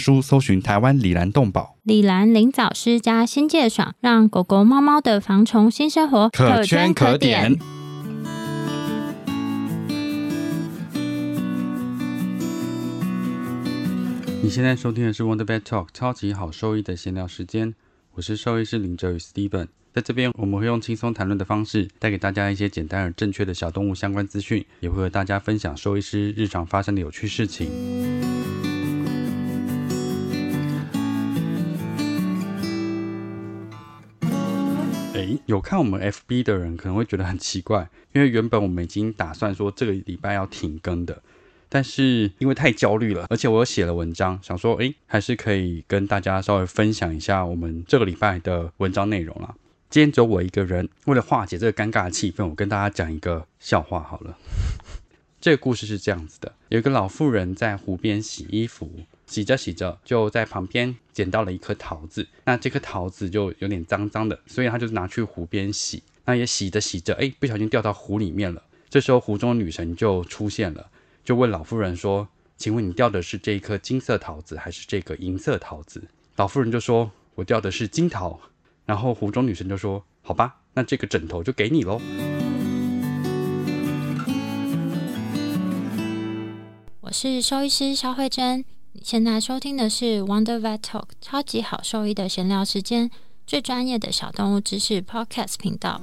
书搜寻台湾李兰动保。李兰林藻师加新界爽，让狗狗、猫猫的防虫新生活可圈可点。你现在收听的是 Wonder Vet Talk 超级好兽医的闲聊时间，我是兽医师林哲宇 Steven，在这边我们会用轻松谈论的方式，带给大家一些简单而正确的小动物相关资讯，也会和大家分享兽医师日常发生的有趣事情。诶，有看我们 FB 的人可能会觉得很奇怪，因为原本我们已经打算说这个礼拜要停更的。但是因为太焦虑了，而且我又写了文章，想说，哎，还是可以跟大家稍微分享一下我们这个礼拜的文章内容啦。今天只有我一个人，为了化解这个尴尬的气氛，我跟大家讲一个笑话好了。这个故事是这样子的：有一个老妇人在湖边洗衣服，洗着洗着，就在旁边捡到了一颗桃子。那这颗桃子就有点脏脏的，所以他就拿去湖边洗。那也洗着洗着，哎，不小心掉到湖里面了。这时候湖中女神就出现了。就问老妇人说：“请问你掉的是这一颗金色桃子，还是这个银色桃子？”老妇人就说：“我掉的是金桃。”然后湖中女神就说：“好吧，那这个枕头就给你喽。”我是兽医师肖慧珍，现在收听的是 Wonder Vet Talk 超级好兽医的闲聊时间，最专业的小动物知识 Podcast 频道。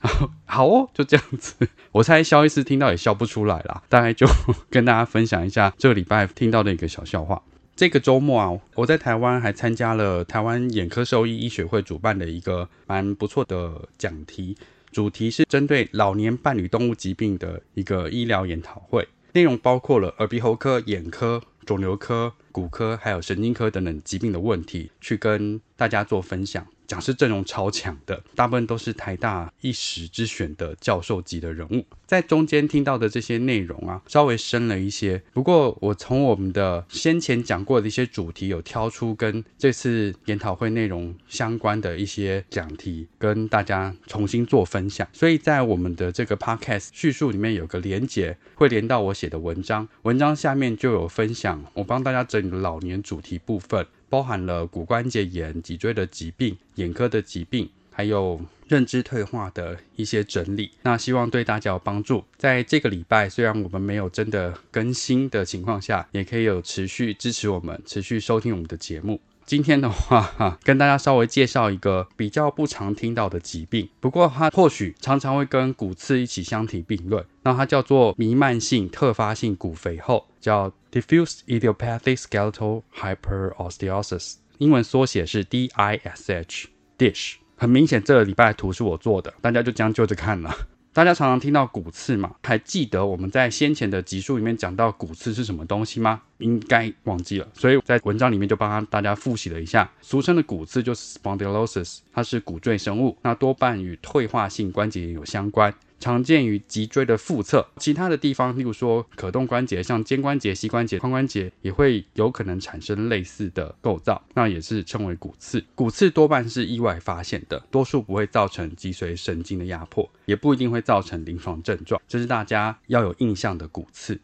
好哦，就这样子。我猜肖医师听到也笑不出来啦。大概就跟大家分享一下这个礼拜听到的一个小笑话。这个周末啊，我在台湾还参加了台湾眼科兽医医学会主办的一个蛮不错的讲题，主题是针对老年伴侣动物疾病的一个医疗研讨会，内容包括了耳鼻喉科、眼科、肿瘤科、骨科还有神经科等等疾病的问题，去跟大家做分享。讲师阵容超强的，大部分都是台大一时之选的教授级的人物。在中间听到的这些内容啊，稍微深了一些。不过我从我们的先前讲过的一些主题，有挑出跟这次研讨会内容相关的一些讲题，跟大家重新做分享。所以在我们的这个 podcast 叙述里面有个连结，会连到我写的文章。文章下面就有分享，我帮大家整老年主题部分。包含了骨关节炎、脊椎的疾病、眼科的疾病，还有认知退化的一些整理。那希望对大家有帮助。在这个礼拜，虽然我们没有真的更新的情况下，也可以有持续支持我们、持续收听我们的节目。今天的话，哈，跟大家稍微介绍一个比较不常听到的疾病，不过它或许常常会跟骨刺一起相提并论。那它叫做弥漫性特发性骨肥厚，叫 Diffuse Idiopathic Skeletal Hyperosteosis，英文缩写是 DISH，DISH。很明显，这个礼拜的图是我做的，大家就将就着看了。大家常常听到骨刺嘛，还记得我们在先前的集数里面讲到骨刺是什么东西吗？应该忘记了，所以在文章里面就帮大家复习了一下。俗称的骨刺就是 spondylosis，它是骨赘生物，那多半与退化性关节炎有相关。常见于脊椎的腹侧，其他的地方，例如说可动关节，像肩关节、膝关节、髋关节，也会有可能产生类似的构造，那也是称为骨刺。骨刺多半是意外发现的，多数不会造成脊髓神经的压迫，也不一定会造成临床症状，这是大家要有印象的骨刺。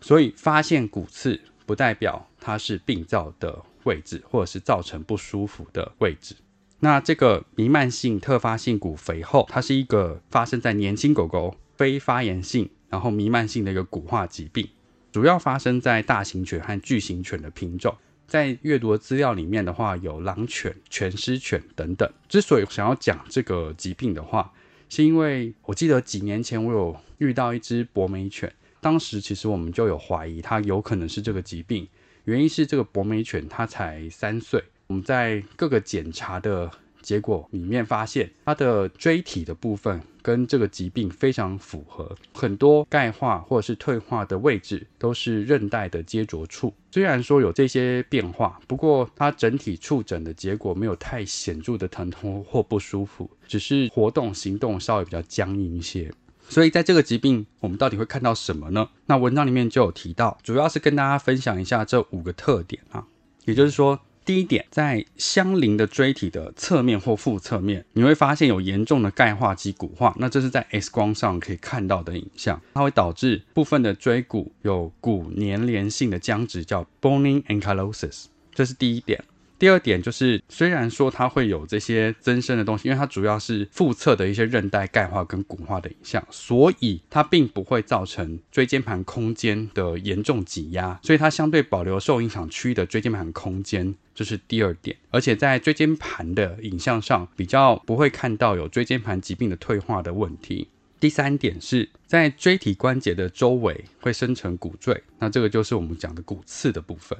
所以发现骨刺不代表它是病灶的位置，或者是造成不舒服的位置。那这个弥漫性特发性骨肥厚，它是一个发生在年轻狗狗非发炎性，然后弥漫性的一个骨化疾病，主要发生在大型犬和巨型犬的品种。在阅读的资料里面的话，有狼犬、犬狮犬等等。之所以想要讲这个疾病的话，是因为我记得几年前我有遇到一只博美犬，当时其实我们就有怀疑它有可能是这个疾病，原因是这个博美犬它才三岁，我们在各个检查的。结果里面发现，它的椎体的部分跟这个疾病非常符合，很多钙化或者是退化的位置都是韧带的接着处。虽然说有这些变化，不过它整体触诊的结果没有太显著的疼痛或不舒服，只是活动行动稍微比较僵硬一些。所以在这个疾病，我们到底会看到什么呢？那文章里面就有提到，主要是跟大家分享一下这五个特点啊，也就是说。第一点，在相邻的椎体的侧面或腹侧面，你会发现有严重的钙化及骨化，那这是在 X 光上可以看到的影像，它会导致部分的椎骨有骨粘连性的僵直，叫 bony ankylosis，这是第一点。第二点就是，虽然说它会有这些增生的东西，因为它主要是腹侧的一些韧带钙化跟骨化的影像，所以它并不会造成椎间盘空间的严重挤压，所以它相对保留受影响区域的椎间盘空间，这是第二点。而且在椎间盘的影像上，比较不会看到有椎间盘疾病的退化的问题。第三点是在椎体关节的周围会生成骨赘，那这个就是我们讲的骨刺的部分。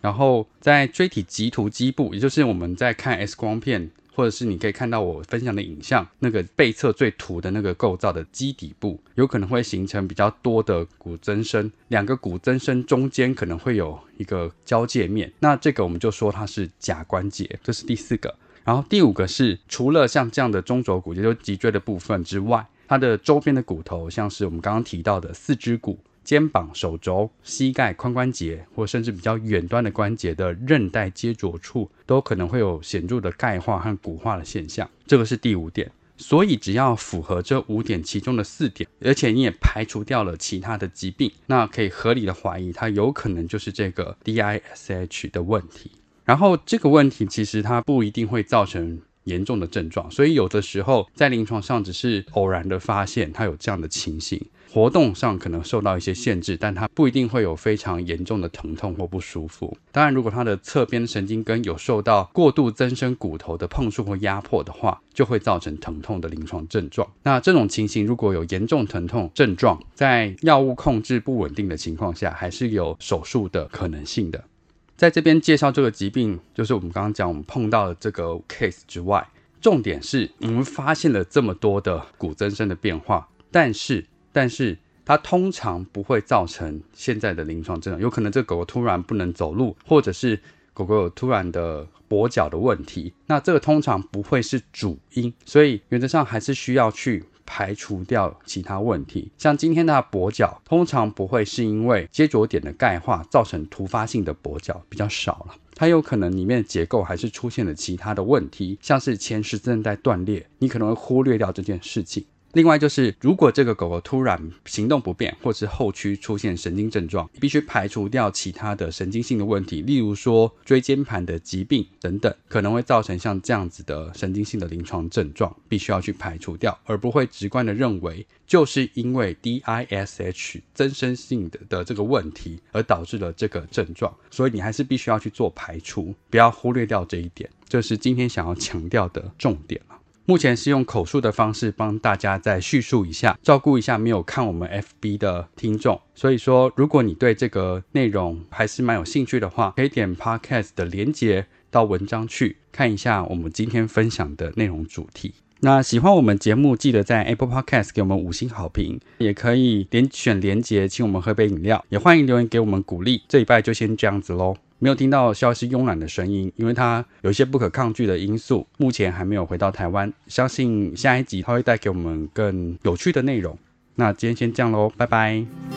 然后在椎体棘突基部，也就是我们在看 X 光片，或者是你可以看到我分享的影像，那个背侧最突的那个构造的基底部，有可能会形成比较多的骨增生，两个骨增生中间可能会有一个交界面，那这个我们就说它是假关节，这是第四个。然后第五个是除了像这样的中轴骨，也就是脊椎的部分之外，它的周边的骨头，像是我们刚刚提到的四肢骨。肩膀、手肘、膝盖、髋关节，或甚至比较远端的关节的韧带接着处，都可能会有显著的钙化和骨化的现象。这个是第五点。所以，只要符合这五点其中的四点，而且你也排除掉了其他的疾病，那可以合理的怀疑它有可能就是这个 DISH 的问题。然后，这个问题其实它不一定会造成严重的症状，所以有的时候在临床上只是偶然的发现它有这样的情形。活动上可能受到一些限制，但它不一定会有非常严重的疼痛或不舒服。当然，如果它的侧边神经根有受到过度增生骨头的碰触或压迫的话，就会造成疼痛的临床症状。那这种情形如果有严重疼痛症状，在药物控制不稳定的情况下，还是有手术的可能性的。在这边介绍这个疾病，就是我们刚刚讲我们碰到的这个 case 之外，重点是我们发现了这么多的骨增生的变化，但是。但是它通常不会造成现在的临床症状，有可能这狗狗突然不能走路，或者是狗狗有突然的跛脚的问题，那这个通常不会是主因，所以原则上还是需要去排除掉其他问题。像今天的跛脚，通常不会是因为接着点的钙化造成突发性的跛脚，比较少了，它有可能里面的结构还是出现了其他的问题，像是前十字韧带断裂，你可能会忽略掉这件事情。另外就是，如果这个狗狗突然行动不便，或是后驱出现神经症状，必须排除掉其他的神经性的问题，例如说椎间盘的疾病等等，可能会造成像这样子的神经性的临床症状，必须要去排除掉，而不会直观的认为就是因为 DISH 增生性的的这个问题而导致了这个症状，所以你还是必须要去做排除，不要忽略掉这一点，这是今天想要强调的重点了。目前是用口述的方式帮大家再叙述一下，照顾一下没有看我们 FB 的听众。所以说，如果你对这个内容还是蛮有兴趣的话，可以点 Podcast 的连接到文章去看一下我们今天分享的内容主题。那喜欢我们节目，记得在 Apple Podcast 给我们五星好评，也可以点选连接请我们喝杯饮料，也欢迎留言给我们鼓励。这礼拜就先这样子喽。没有听到消息慵懒的声音，因为它有一些不可抗拒的因素，目前还没有回到台湾。相信下一集它会带给我们更有趣的内容。那今天先这样喽，拜拜。